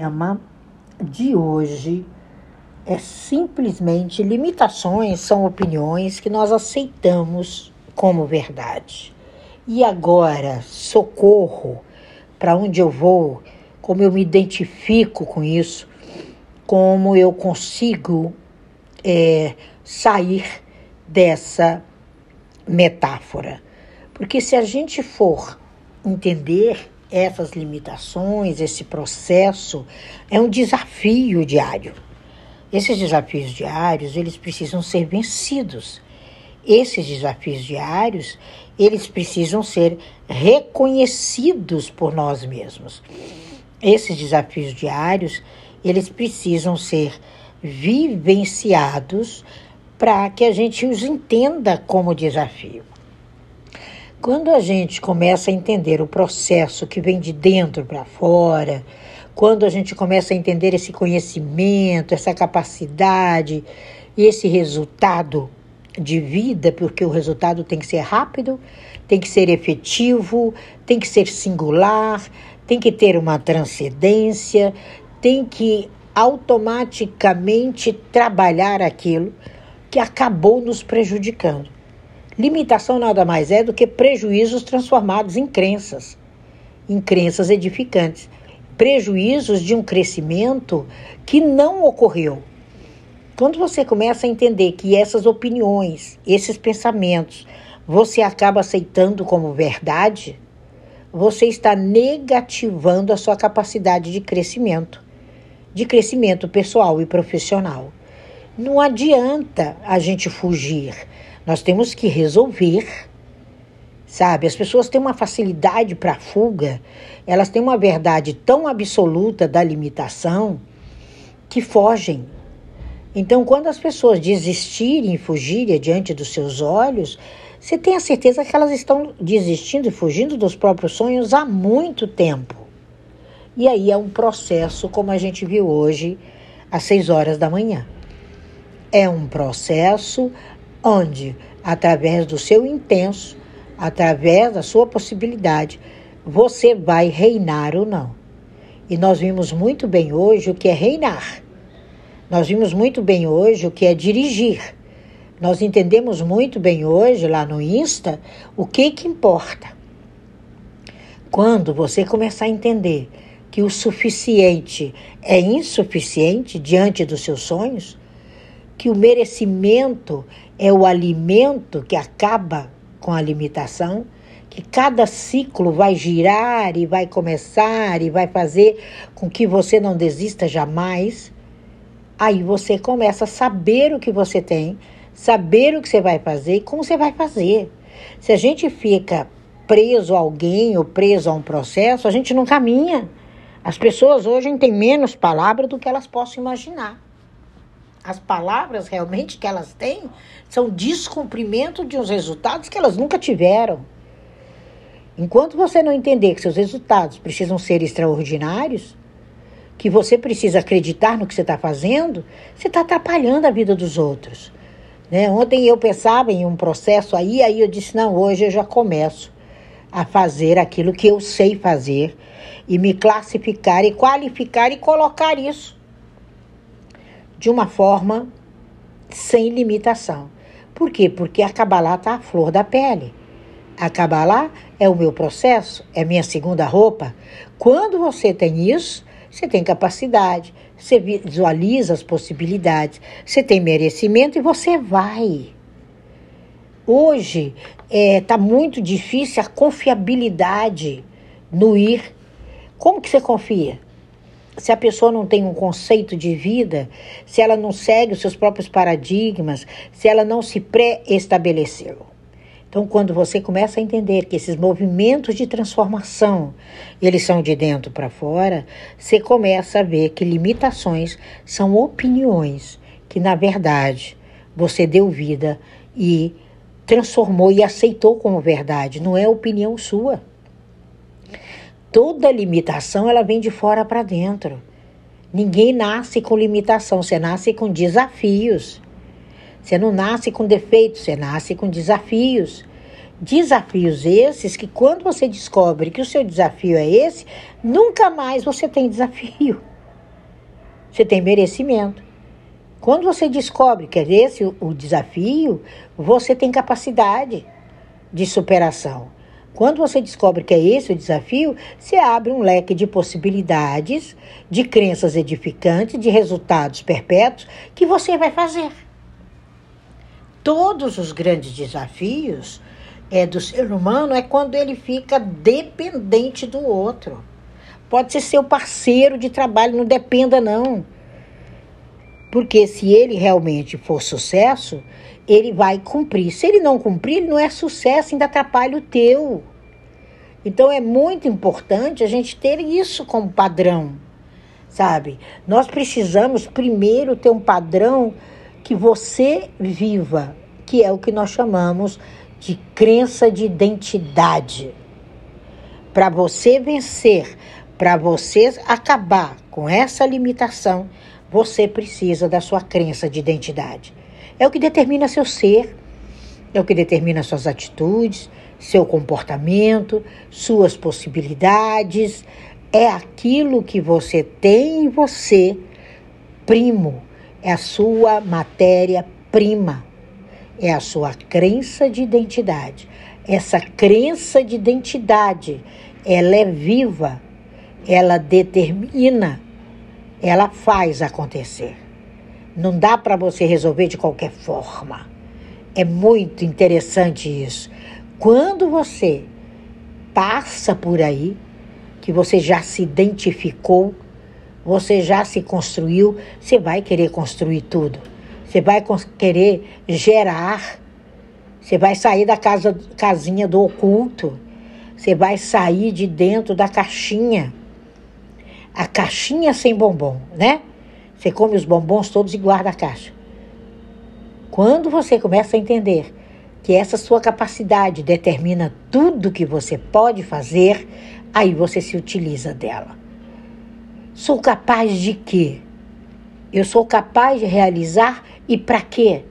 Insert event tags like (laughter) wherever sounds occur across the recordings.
tema de hoje é simplesmente limitações são opiniões que nós aceitamos como verdade. E agora, socorro, para onde eu vou, como eu me identifico com isso, como eu consigo é, sair dessa metáfora. Porque se a gente for entender essas limitações, esse processo, é um desafio diário. Esses desafios diários, eles precisam ser vencidos. Esses desafios diários, eles precisam ser reconhecidos por nós mesmos. Esses desafios diários, eles precisam ser vivenciados para que a gente os entenda como desafio. Quando a gente começa a entender o processo que vem de dentro para fora, quando a gente começa a entender esse conhecimento, essa capacidade e esse resultado de vida, porque o resultado tem que ser rápido, tem que ser efetivo, tem que ser singular, tem que ter uma transcendência, tem que automaticamente trabalhar aquilo que acabou nos prejudicando. Limitação nada mais é do que prejuízos transformados em crenças, em crenças edificantes. Prejuízos de um crescimento que não ocorreu. Quando você começa a entender que essas opiniões, esses pensamentos, você acaba aceitando como verdade, você está negativando a sua capacidade de crescimento, de crescimento pessoal e profissional. Não adianta a gente fugir nós temos que resolver. Sabe, as pessoas têm uma facilidade para fuga, elas têm uma verdade tão absoluta da limitação que fogem. Então, quando as pessoas desistirem e fugirem diante dos seus olhos, você tem a certeza que elas estão desistindo e fugindo dos próprios sonhos há muito tempo. E aí é um processo, como a gente viu hoje, às seis horas da manhã. É um processo onde, através do seu intenso, através da sua possibilidade, você vai reinar ou não. E nós vimos muito bem hoje o que é reinar. Nós vimos muito bem hoje o que é dirigir. Nós entendemos muito bem hoje, lá no Insta, o que, que importa. Quando você começar a entender que o suficiente é insuficiente diante dos seus sonhos, que o merecimento é o alimento que acaba com a limitação, que cada ciclo vai girar e vai começar e vai fazer com que você não desista jamais. Aí você começa a saber o que você tem, saber o que você vai fazer e como você vai fazer. Se a gente fica preso a alguém ou preso a um processo, a gente não caminha. As pessoas hoje têm menos palavras do que elas possam imaginar. As palavras realmente que elas têm são descumprimento de uns resultados que elas nunca tiveram. Enquanto você não entender que seus resultados precisam ser extraordinários, que você precisa acreditar no que você está fazendo, você está atrapalhando a vida dos outros. Né? Ontem eu pensava em um processo aí, aí eu disse: não, hoje eu já começo a fazer aquilo que eu sei fazer e me classificar e qualificar e colocar isso de uma forma sem limitação. Por quê? Porque a Kabbalah está a flor da pele. A Kabbalah é o meu processo, é minha segunda roupa. Quando você tem isso, você tem capacidade, você visualiza as possibilidades, você tem merecimento e você vai. Hoje está é, tá muito difícil a confiabilidade no ir. Como que você confia? Se a pessoa não tem um conceito de vida, se ela não segue os seus próprios paradigmas, se ela não se pré-estabeleceu. Então, quando você começa a entender que esses movimentos de transformação, eles são de dentro para fora, você começa a ver que limitações são opiniões que, na verdade, você deu vida e transformou e aceitou como verdade, não é opinião sua. Toda limitação ela vem de fora para dentro. Ninguém nasce com limitação, você nasce com desafios. Você não nasce com defeitos, você nasce com desafios. Desafios esses que quando você descobre que o seu desafio é esse, nunca mais você tem desafio. Você tem merecimento. Quando você descobre que é esse o desafio, você tem capacidade de superação. Quando você descobre que é esse o desafio, você abre um leque de possibilidades, de crenças edificantes, de resultados perpétuos que você vai fazer. Todos os grandes desafios é do ser humano é quando ele fica dependente do outro. Pode ser seu parceiro de trabalho, não dependa não. Porque se ele realmente for sucesso, ele vai cumprir. Se ele não cumprir, ele não é sucesso, ainda atrapalha o teu. Então é muito importante a gente ter isso como padrão, sabe? Nós precisamos primeiro ter um padrão que você viva, que é o que nós chamamos de crença de identidade. Para você vencer, para você acabar com essa limitação, você precisa da sua crença de identidade. É o que determina seu ser, é o que determina suas atitudes, seu comportamento, suas possibilidades. É aquilo que você tem em você, primo, é a sua matéria-prima, é a sua crença de identidade. Essa crença de identidade, ela é viva, ela determina ela faz acontecer. Não dá para você resolver de qualquer forma. É muito interessante isso. Quando você passa por aí, que você já se identificou, você já se construiu, você vai querer construir tudo. Você vai querer gerar. Você vai sair da casa, casinha do oculto. Você vai sair de dentro da caixinha a caixinha sem bombom, né? Você come os bombons todos e guarda a caixa. Quando você começa a entender que essa sua capacidade determina tudo que você pode fazer, aí você se utiliza dela. Sou capaz de quê? Eu sou capaz de realizar e para quê?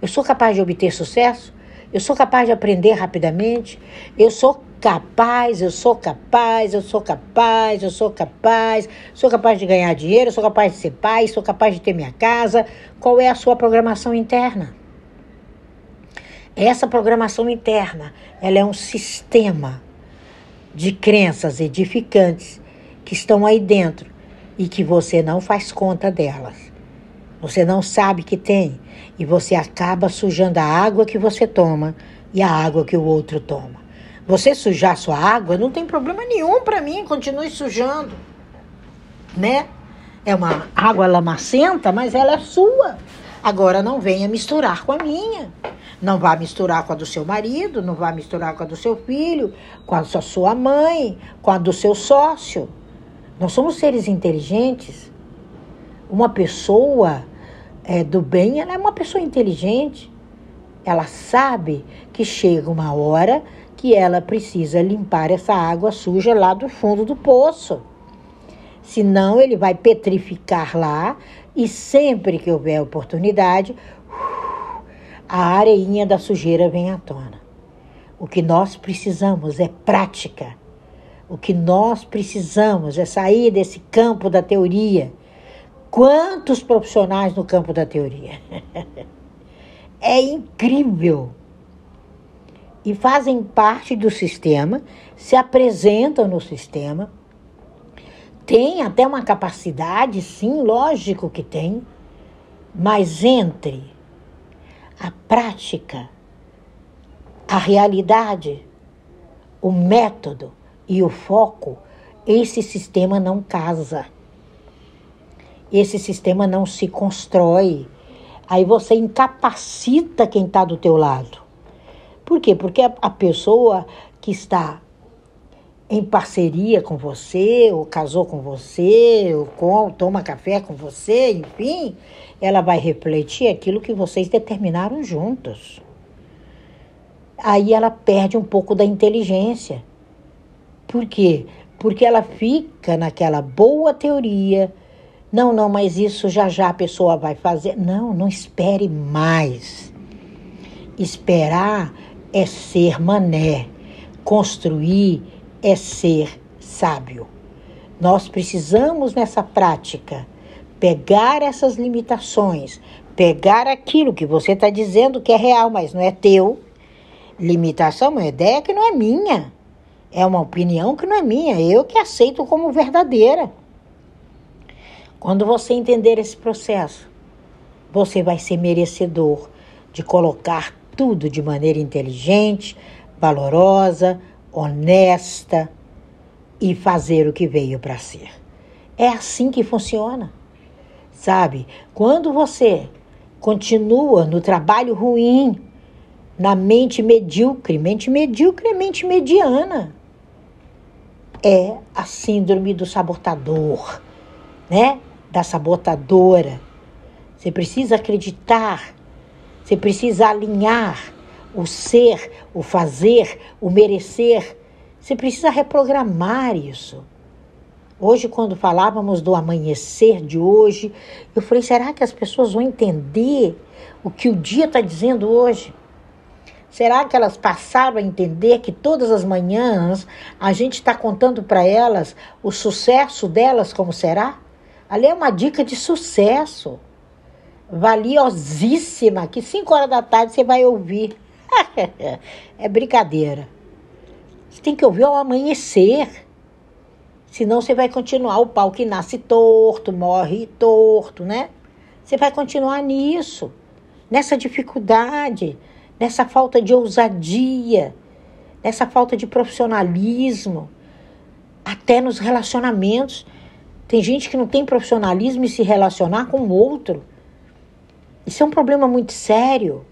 Eu sou capaz de obter sucesso? Eu sou capaz de aprender rapidamente? Eu sou capaz, eu sou capaz, eu sou capaz, eu sou capaz, sou capaz de ganhar dinheiro, sou capaz de ser pai, sou capaz de ter minha casa. Qual é a sua programação interna? Essa programação interna, ela é um sistema de crenças edificantes que estão aí dentro e que você não faz conta delas. Você não sabe que tem e você acaba sujando a água que você toma e a água que o outro toma. Você sujar sua água não tem problema nenhum para mim, continue sujando, né? É uma água lamacenta, mas ela é sua. Agora não venha misturar com a minha. Não vá misturar com a do seu marido, não vá misturar com a do seu filho, com a da sua mãe, com a do seu sócio. Nós somos seres inteligentes. Uma pessoa é, do bem, ela é uma pessoa inteligente. Ela sabe que chega uma hora que ela precisa limpar essa água suja lá do fundo do poço. Senão ele vai petrificar lá e sempre que houver oportunidade, a areinha da sujeira vem à tona. O que nós precisamos é prática. O que nós precisamos é sair desse campo da teoria. Quantos profissionais no campo da teoria? (laughs) é incrível e fazem parte do sistema, se apresentam no sistema, têm até uma capacidade, sim, lógico que tem, mas entre a prática, a realidade, o método e o foco, esse sistema não casa. Esse sistema não se constrói. Aí você incapacita quem está do teu lado. Por quê? Porque a, pessoa que está em parceria com você, ou casou com você, ou com, toma café com você, enfim, ela vai refletir aquilo que vocês determinaram juntos. Aí ela perde um pouco da inteligência. Por quê? Porque ela fica naquela boa teoria. Não, não, mas isso já já a pessoa vai fazer. Não, não espere mais. Esperar é ser mané, construir é ser sábio. Nós precisamos nessa prática pegar essas limitações, pegar aquilo que você está dizendo que é real, mas não é teu. Limitação é uma ideia que não é minha. É uma opinião que não é minha. Eu que aceito como verdadeira. Quando você entender esse processo, você vai ser merecedor de colocar tudo de maneira inteligente, valorosa, honesta e fazer o que veio para ser. É assim que funciona. Sabe? Quando você continua no trabalho ruim, na mente medíocre, mente medíocre é mente mediana. É a síndrome do sabotador, né? Da sabotadora. Você precisa acreditar, você precisa alinhar o ser, o fazer, o merecer. Você precisa reprogramar isso. Hoje, quando falávamos do amanhecer de hoje, eu falei: será que as pessoas vão entender o que o dia está dizendo hoje? Será que elas passaram a entender que todas as manhãs a gente está contando para elas o sucesso delas como será? Ali é uma dica de sucesso, valiosíssima, que 5 horas da tarde você vai ouvir. (laughs) é brincadeira. Você tem que ouvir ao amanhecer. Senão você vai continuar o pau que nasce torto, morre torto, né? Você vai continuar nisso, nessa dificuldade, nessa falta de ousadia, nessa falta de profissionalismo, até nos relacionamentos. Tem gente que não tem profissionalismo e se relacionar com o outro. Isso é um problema muito sério,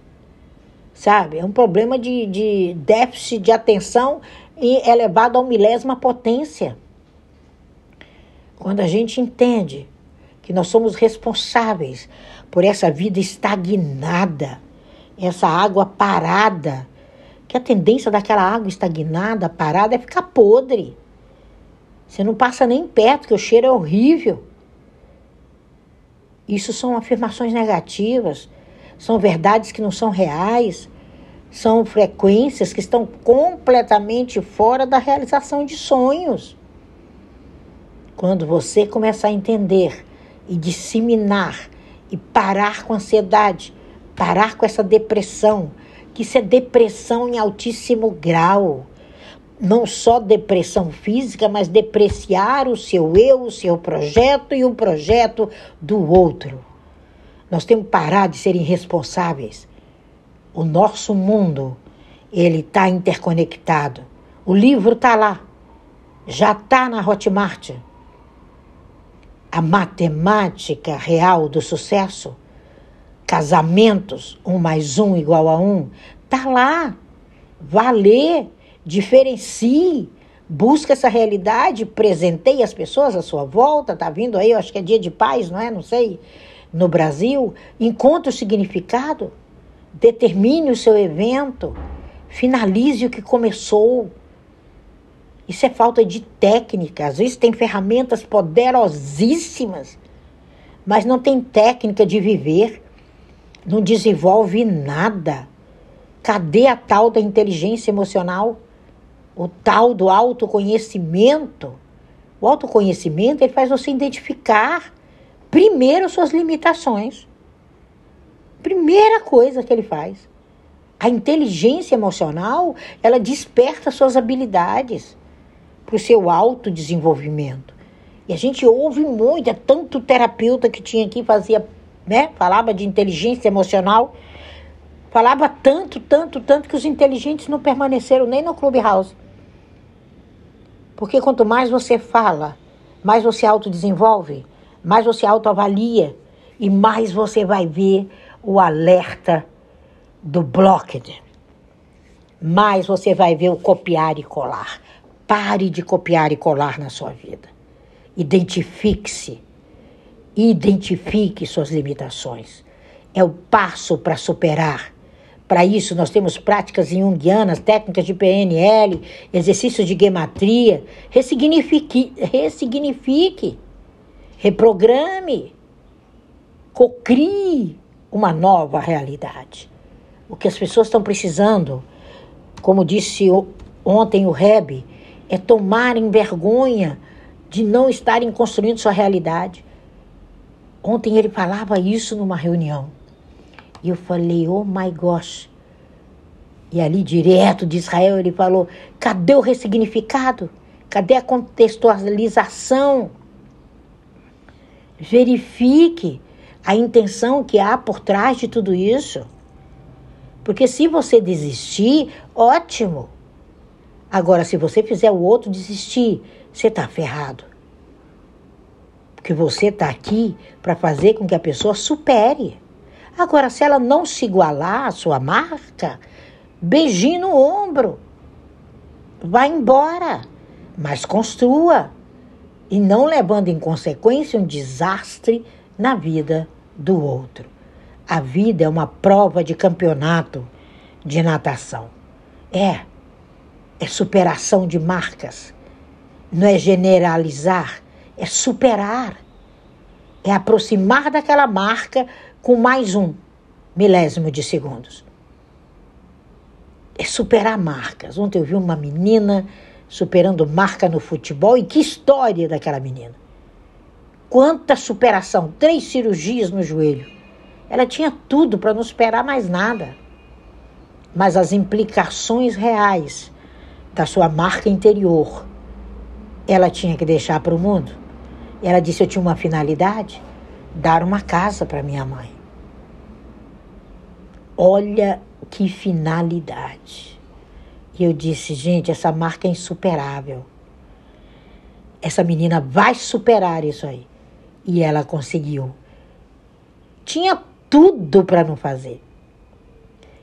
sabe? É um problema de, de déficit de atenção elevado a milésima potência. Quando a gente entende que nós somos responsáveis por essa vida estagnada, essa água parada, que a tendência daquela água estagnada, parada, é ficar podre. Você não passa nem perto, que o cheiro é horrível. Isso são afirmações negativas, são verdades que não são reais, são frequências que estão completamente fora da realização de sonhos. Quando você começar a entender e disseminar e parar com a ansiedade, parar com essa depressão, que isso é depressão em altíssimo grau. Não só depressão física, mas depreciar o seu eu, o seu projeto e o projeto do outro. Nós temos que parar de ser irresponsáveis. O nosso mundo, ele está interconectado. O livro está lá. Já está na Hotmart a matemática real do sucesso, casamentos, um mais um igual a um, tá lá. Vá diferencie, busca essa realidade, presenteie as pessoas à sua volta, tá vindo aí, eu acho que é dia de paz, não é? Não sei. No Brasil, encontre o significado, determine o seu evento, finalize o que começou. Isso é falta de técnica. Às vezes tem ferramentas poderosíssimas, mas não tem técnica de viver, não desenvolve nada. Cadê a tal da inteligência emocional? O tal do autoconhecimento? O autoconhecimento ele faz você identificar primeiro suas limitações. Primeira coisa que ele faz. A inteligência emocional, ela desperta suas habilidades para o seu autodesenvolvimento. E a gente ouve muito, é tanto terapeuta que tinha aqui, fazia, né? Falava de inteligência emocional. Falava tanto, tanto, tanto que os inteligentes não permaneceram nem no Clubhouse. Porque quanto mais você fala, mais você autodesenvolve, mais você autoavalia e mais você vai ver o alerta do blocked. Mais você vai ver o copiar e colar. Pare de copiar e colar na sua vida. Identifique-se. Identifique suas limitações. É o passo para superar. Para isso, nós temos práticas junguianas, técnicas de PNL, exercícios de gematria. Ressignifique, ressignifique, reprograme, cocrie uma nova realidade. O que as pessoas estão precisando, como disse ontem o Reb, é tomarem vergonha de não estarem construindo sua realidade. Ontem ele falava isso numa reunião. E eu falei, oh my gosh. E ali, direto de Israel, ele falou: cadê o ressignificado? Cadê a contextualização? Verifique a intenção que há por trás de tudo isso. Porque se você desistir, ótimo. Agora, se você fizer o outro desistir, você está ferrado. Porque você está aqui para fazer com que a pessoa supere. Agora, se ela não se igualar à sua marca, beijinho no ombro. Vá embora, mas construa. E não levando em consequência um desastre na vida do outro. A vida é uma prova de campeonato de natação. É. É superação de marcas. Não é generalizar, é superar. É aproximar daquela marca com mais um milésimo de segundos. É superar marcas. Ontem eu vi uma menina superando marca no futebol e que história daquela menina. Quanta superação! Três cirurgias no joelho. Ela tinha tudo para não superar mais nada. Mas as implicações reais da sua marca interior, ela tinha que deixar para o mundo. Ela disse: Eu tinha uma finalidade, dar uma casa para minha mãe. Olha que finalidade. E eu disse, gente, essa marca é insuperável. Essa menina vai superar isso aí. E ela conseguiu. Tinha tudo para não fazer.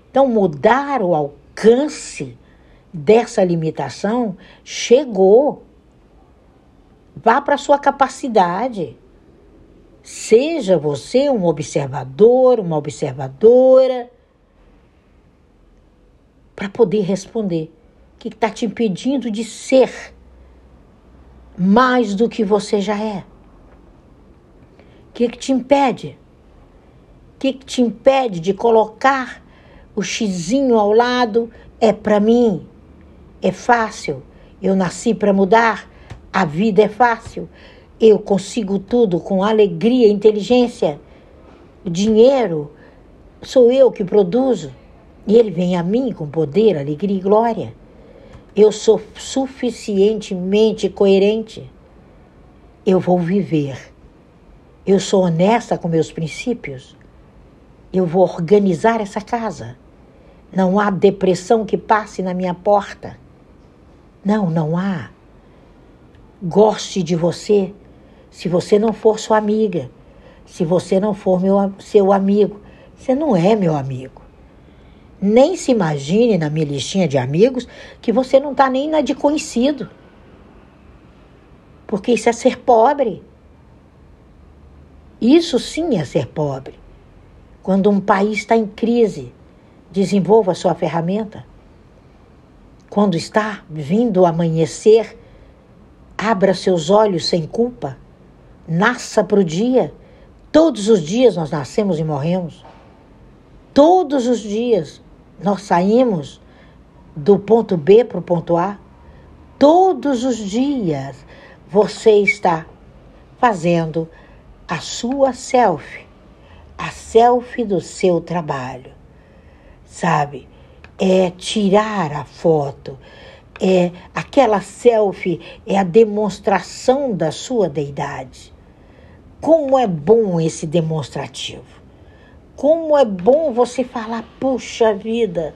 Então, mudar o alcance dessa limitação chegou. Vá para a sua capacidade. Seja você um observador, uma observadora para poder responder. O que está te impedindo de ser mais do que você já é? O que, que te impede? O que, que te impede de colocar o xizinho ao lado? É para mim, é fácil. Eu nasci para mudar, a vida é fácil. Eu consigo tudo com alegria e inteligência. Dinheiro sou eu que produzo. E ele vem a mim com poder, alegria e glória. Eu sou suficientemente coerente. Eu vou viver. Eu sou honesta com meus princípios. Eu vou organizar essa casa. Não há depressão que passe na minha porta. Não, não há. Goste de você se você não for sua amiga. Se você não for meu, seu amigo, você não é meu amigo. Nem se imagine na minha listinha de amigos que você não está nem na de conhecido. Porque isso é ser pobre. Isso sim é ser pobre. Quando um país está em crise, desenvolva sua ferramenta. Quando está vindo o amanhecer, abra seus olhos sem culpa. Nasça para o dia. Todos os dias nós nascemos e morremos. Todos os dias nós saímos do ponto B para o ponto A. Todos os dias você está fazendo a sua selfie, a selfie do seu trabalho. Sabe? É tirar a foto, é aquela selfie é a demonstração da sua deidade. Como é bom esse demonstrativo. Como é bom você falar, puxa vida,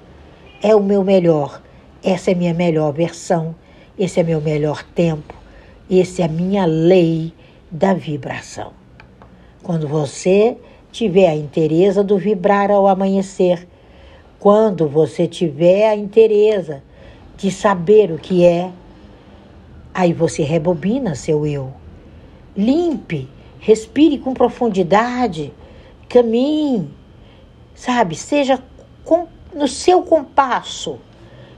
é o meu melhor, essa é a minha melhor versão, esse é meu melhor tempo, esse é a minha lei da vibração. Quando você tiver a interesa do vibrar ao amanhecer, quando você tiver a interesa de saber o que é, aí você rebobina seu eu. Limpe, respire com profundidade caminhe, sabe? Seja com, no seu compasso.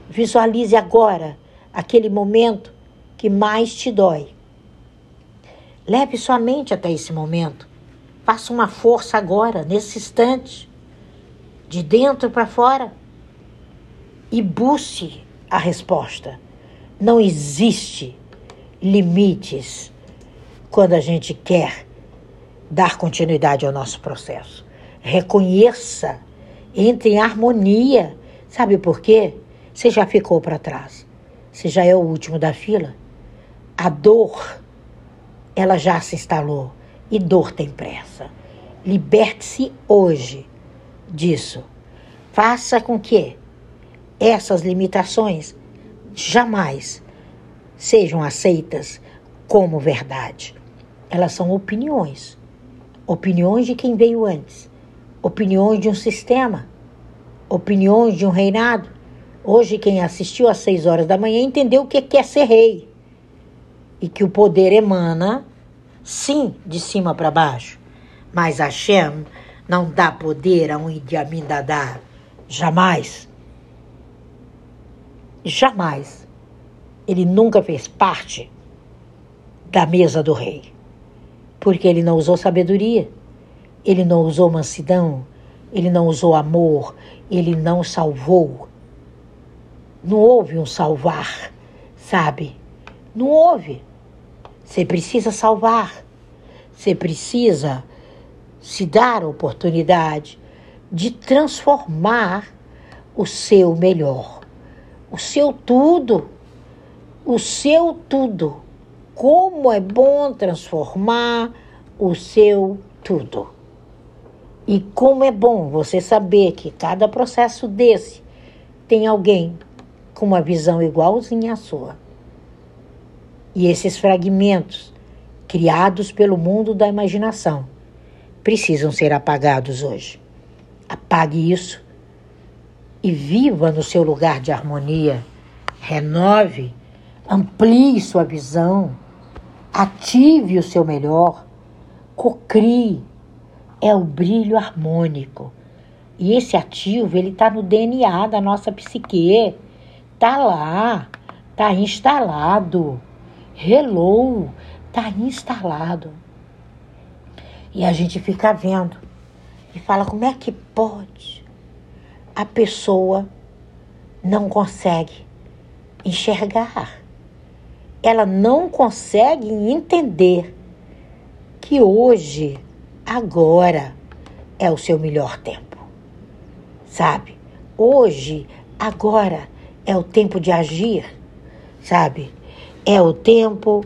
Visualize agora aquele momento que mais te dói. Leve sua mente até esse momento. Faça uma força agora, nesse instante, de dentro para fora, e busque a resposta. Não existe limites quando a gente quer dar continuidade ao nosso processo. Reconheça, entre em harmonia. Sabe por quê? Você já ficou para trás. Você já é o último da fila. A dor, ela já se instalou. E dor tem pressa. Liberte-se hoje disso. Faça com que essas limitações jamais sejam aceitas como verdade. Elas são opiniões. Opiniões de quem veio antes. Opiniões de um sistema. Opiniões de um reinado. Hoje, quem assistiu às seis horas da manhã entendeu o que é ser rei. E que o poder emana, sim, de cima para baixo. Mas Hashem não dá poder a um Idi. Jamais. Jamais. Ele nunca fez parte da mesa do rei. Porque ele não usou sabedoria, ele não usou mansidão, ele não usou amor, ele não salvou. Não houve um salvar, sabe? Não houve. Você precisa salvar. Você precisa se dar a oportunidade de transformar o seu melhor, o seu tudo, o seu tudo como é bom transformar o seu tudo. E como é bom você saber que cada processo desse tem alguém com uma visão igualzinha à sua. E esses fragmentos, criados pelo mundo da imaginação, precisam ser apagados hoje. Apague isso e viva no seu lugar de harmonia. Renove, amplie sua visão Ative o seu melhor, cocrie, é o brilho harmônico. E esse ativo, ele está no DNA da nossa psique. Tá lá, tá instalado. Hello, tá instalado. E a gente fica vendo e fala como é que pode a pessoa não consegue enxergar ela não consegue entender que hoje, agora, é o seu melhor tempo. Sabe? Hoje, agora, é o tempo de agir, sabe? É o tempo.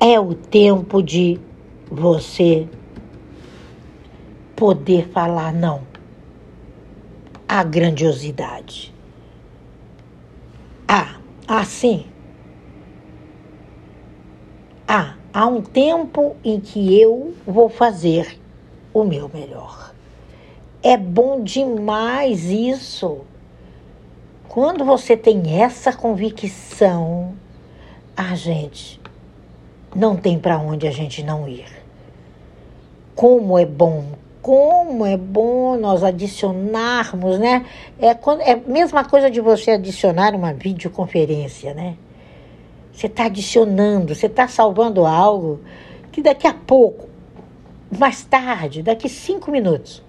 É o tempo de você poder falar não à grandiosidade. Ah, assim. Ah, há um tempo em que eu vou fazer o meu melhor. É bom demais isso. Quando você tem essa convicção, a gente não tem para onde a gente não ir. Como é bom como é bom nós adicionarmos, né? É, quando, é a mesma coisa de você adicionar uma videoconferência, né? Você está adicionando, você está salvando algo que daqui a pouco, mais tarde, daqui cinco minutos,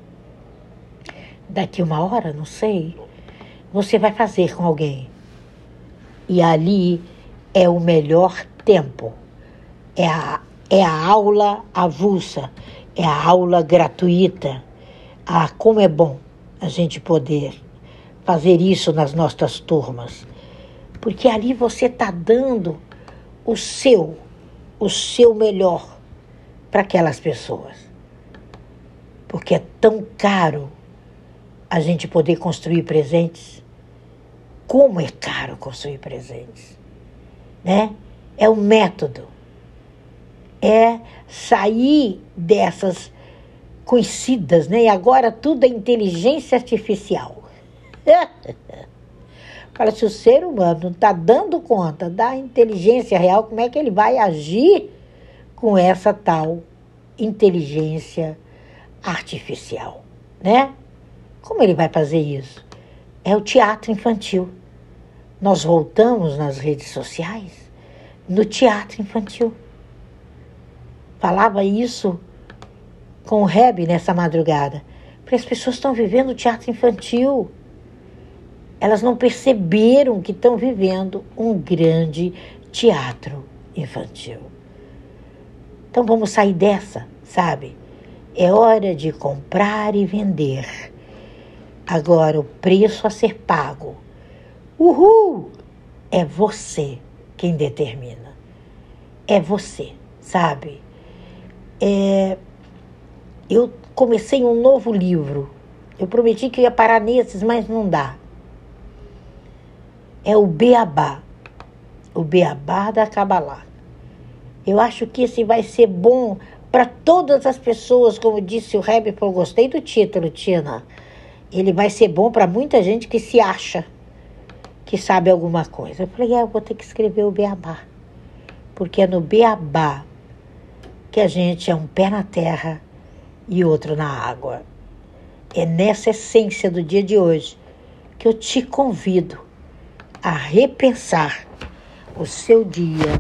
daqui uma hora, não sei, você vai fazer com alguém. E ali é o melhor tempo. É a, é a aula avulsa é a aula gratuita. Ah, como é bom a gente poder fazer isso nas nossas turmas. Porque ali você está dando o seu, o seu melhor para aquelas pessoas. Porque é tão caro a gente poder construir presentes. Como é caro construir presentes, né? É o método é sair dessas conhecidas, né? E agora tudo é inteligência artificial. (laughs) Fala, se o ser humano não está dando conta da inteligência real, como é que ele vai agir com essa tal inteligência artificial, né? Como ele vai fazer isso? É o teatro infantil. Nós voltamos nas redes sociais no teatro infantil falava isso com o Reb nessa madrugada. Porque as pessoas estão vivendo teatro infantil. Elas não perceberam que estão vivendo um grande teatro infantil. Então vamos sair dessa, sabe? É hora de comprar e vender. Agora o preço a ser pago. Uhul! É você quem determina. É você, sabe? É, eu comecei um novo livro. Eu prometi que ia parar nesses, mas não dá. É o Beabá. O Beabá da Kabbalah. Eu acho que esse vai ser bom para todas as pessoas, como disse o Rebbe, eu gostei do título, Tina. Ele vai ser bom para muita gente que se acha que sabe alguma coisa. Eu falei, é, eu vou ter que escrever o Beabá. Porque é no Beabá que a gente é um pé na terra e outro na água. É nessa essência do dia de hoje que eu te convido a repensar o seu dia,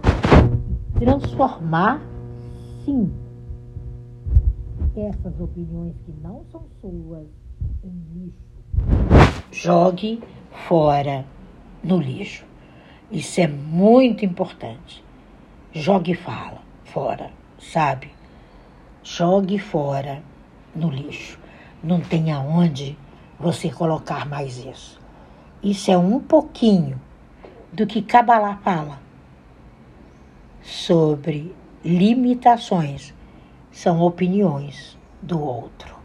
transformar, sim, essas opiniões que não são suas em lixo. Jogue fora no lixo. Isso é muito importante. Jogue fala fora, sabe? Jogue fora no lixo. Não tem aonde você colocar mais isso. Isso é um pouquinho do que Kabbalah fala sobre limitações. São opiniões do outro.